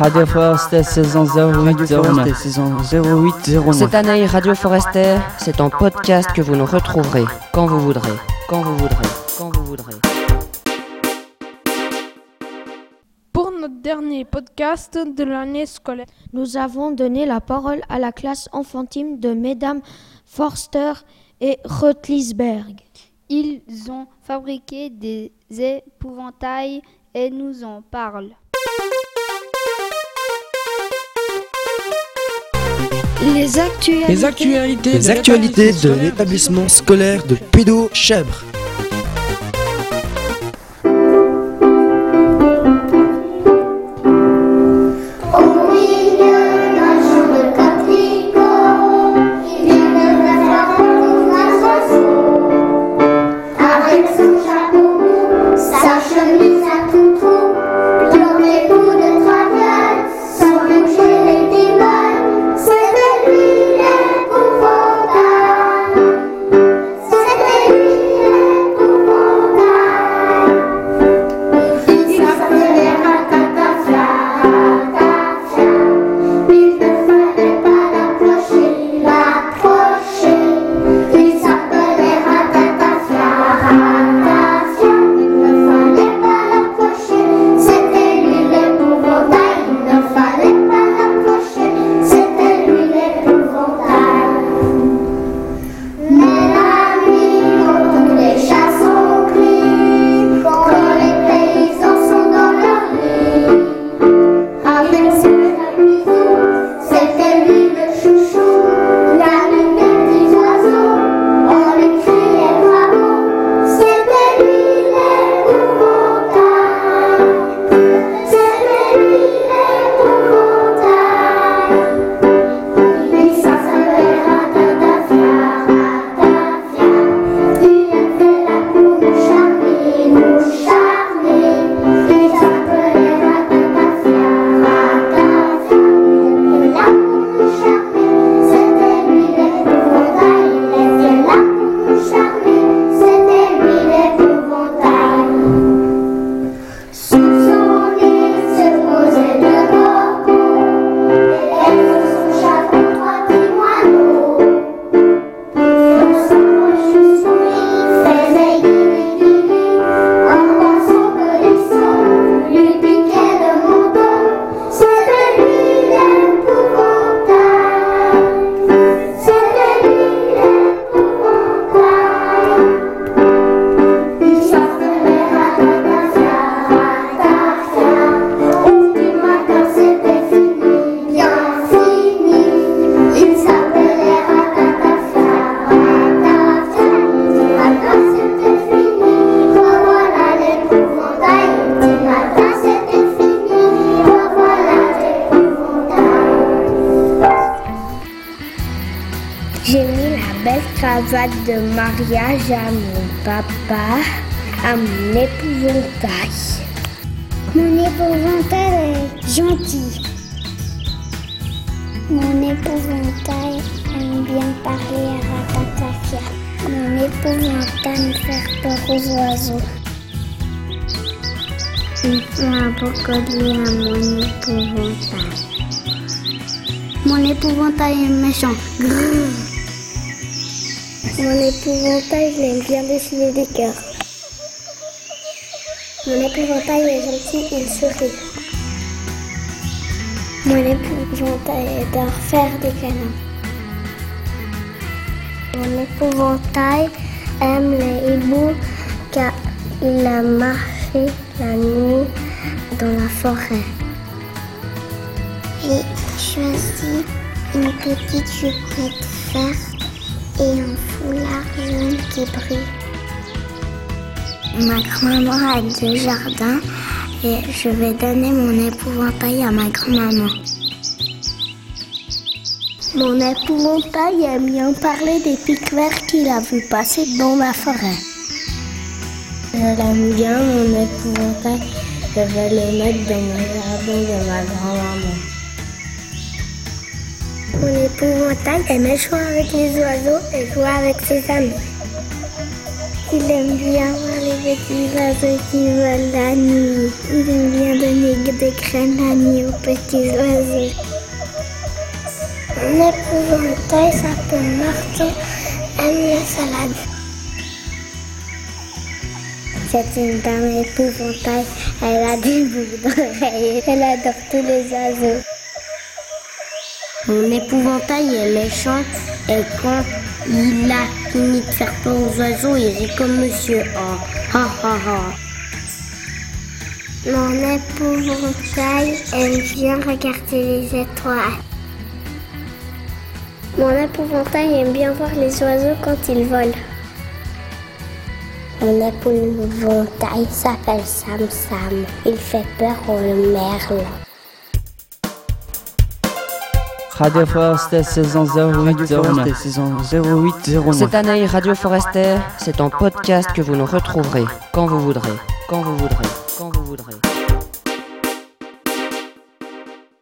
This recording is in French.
Radio Forest saison 0809. saison 0809. Cette année, Radio Forester, c'est un podcast que vous nous retrouverez quand vous voudrez, quand vous voudrez, quand vous voudrez. Pour notre dernier podcast de l'année scolaire, nous avons donné la parole à la classe enfantine de Mesdames Forster et Rotlisberg. Ils ont fabriqué des épouvantails et nous en parlent. Les actualités, Les de l'établissement scolaire de Pédo-Chèvre. Cravate de mariage à mon papa, à mon épouvantail. Mon épouvantail est gentil. Mon épouvantail aime bien parler à Ratatafia. Mon épouvantail me fait peur aux oiseaux. Il fait un collier à mon épouvantail. Mon épouvantail est méchant. Mon épouvantail, il aime bien dessiner des cœurs. Mon épouvantail est gentil, il sourit. Mon épouvantail adore faire des câlins. Mon épouvantail aime les hiboux car il a marché la nuit dans la forêt. J'ai choisi une petite jupe verte et un foulard qui brille. Ma grand-maman a deux jardins et je vais donner mon épouvantail à ma grand-maman. Mon épouvantail aime bien parler des pics verts qu'il a vu passer dans la forêt. Je l'aime bien, mon épouvantail. Je vais le mettre dans mon jardin de ma grand-maman. Mon épouvantail aime jouer avec les oiseaux et jouer avec ses amis. Il aime bien voir les petits oiseaux qui volent la nuit. Il aime bien donner des graines à nuit aux petits oiseaux. Mon épouvantail s'appelle Martin, aime la salade. C'est une dame épouvantail, elle a des boucles d'oreilles, elle adore tous les oiseaux. Mon épouvantail est méchant et quand il a fini de faire peur aux oiseaux, il rit comme Monsieur A. Ha ha ha. Mon épouvantail aime bien regarder les étoiles. Mon épouvantail aime bien voir les oiseaux quand ils volent. Mon épouvantail s'appelle Sam Sam. Il fait peur aux merles. Radio Forester saison 08 09 saison 08 09 Cette année, Radio Forester, c'est en podcast que vous nous retrouverez quand vous voudrez, quand vous voudrez, quand vous voudrez.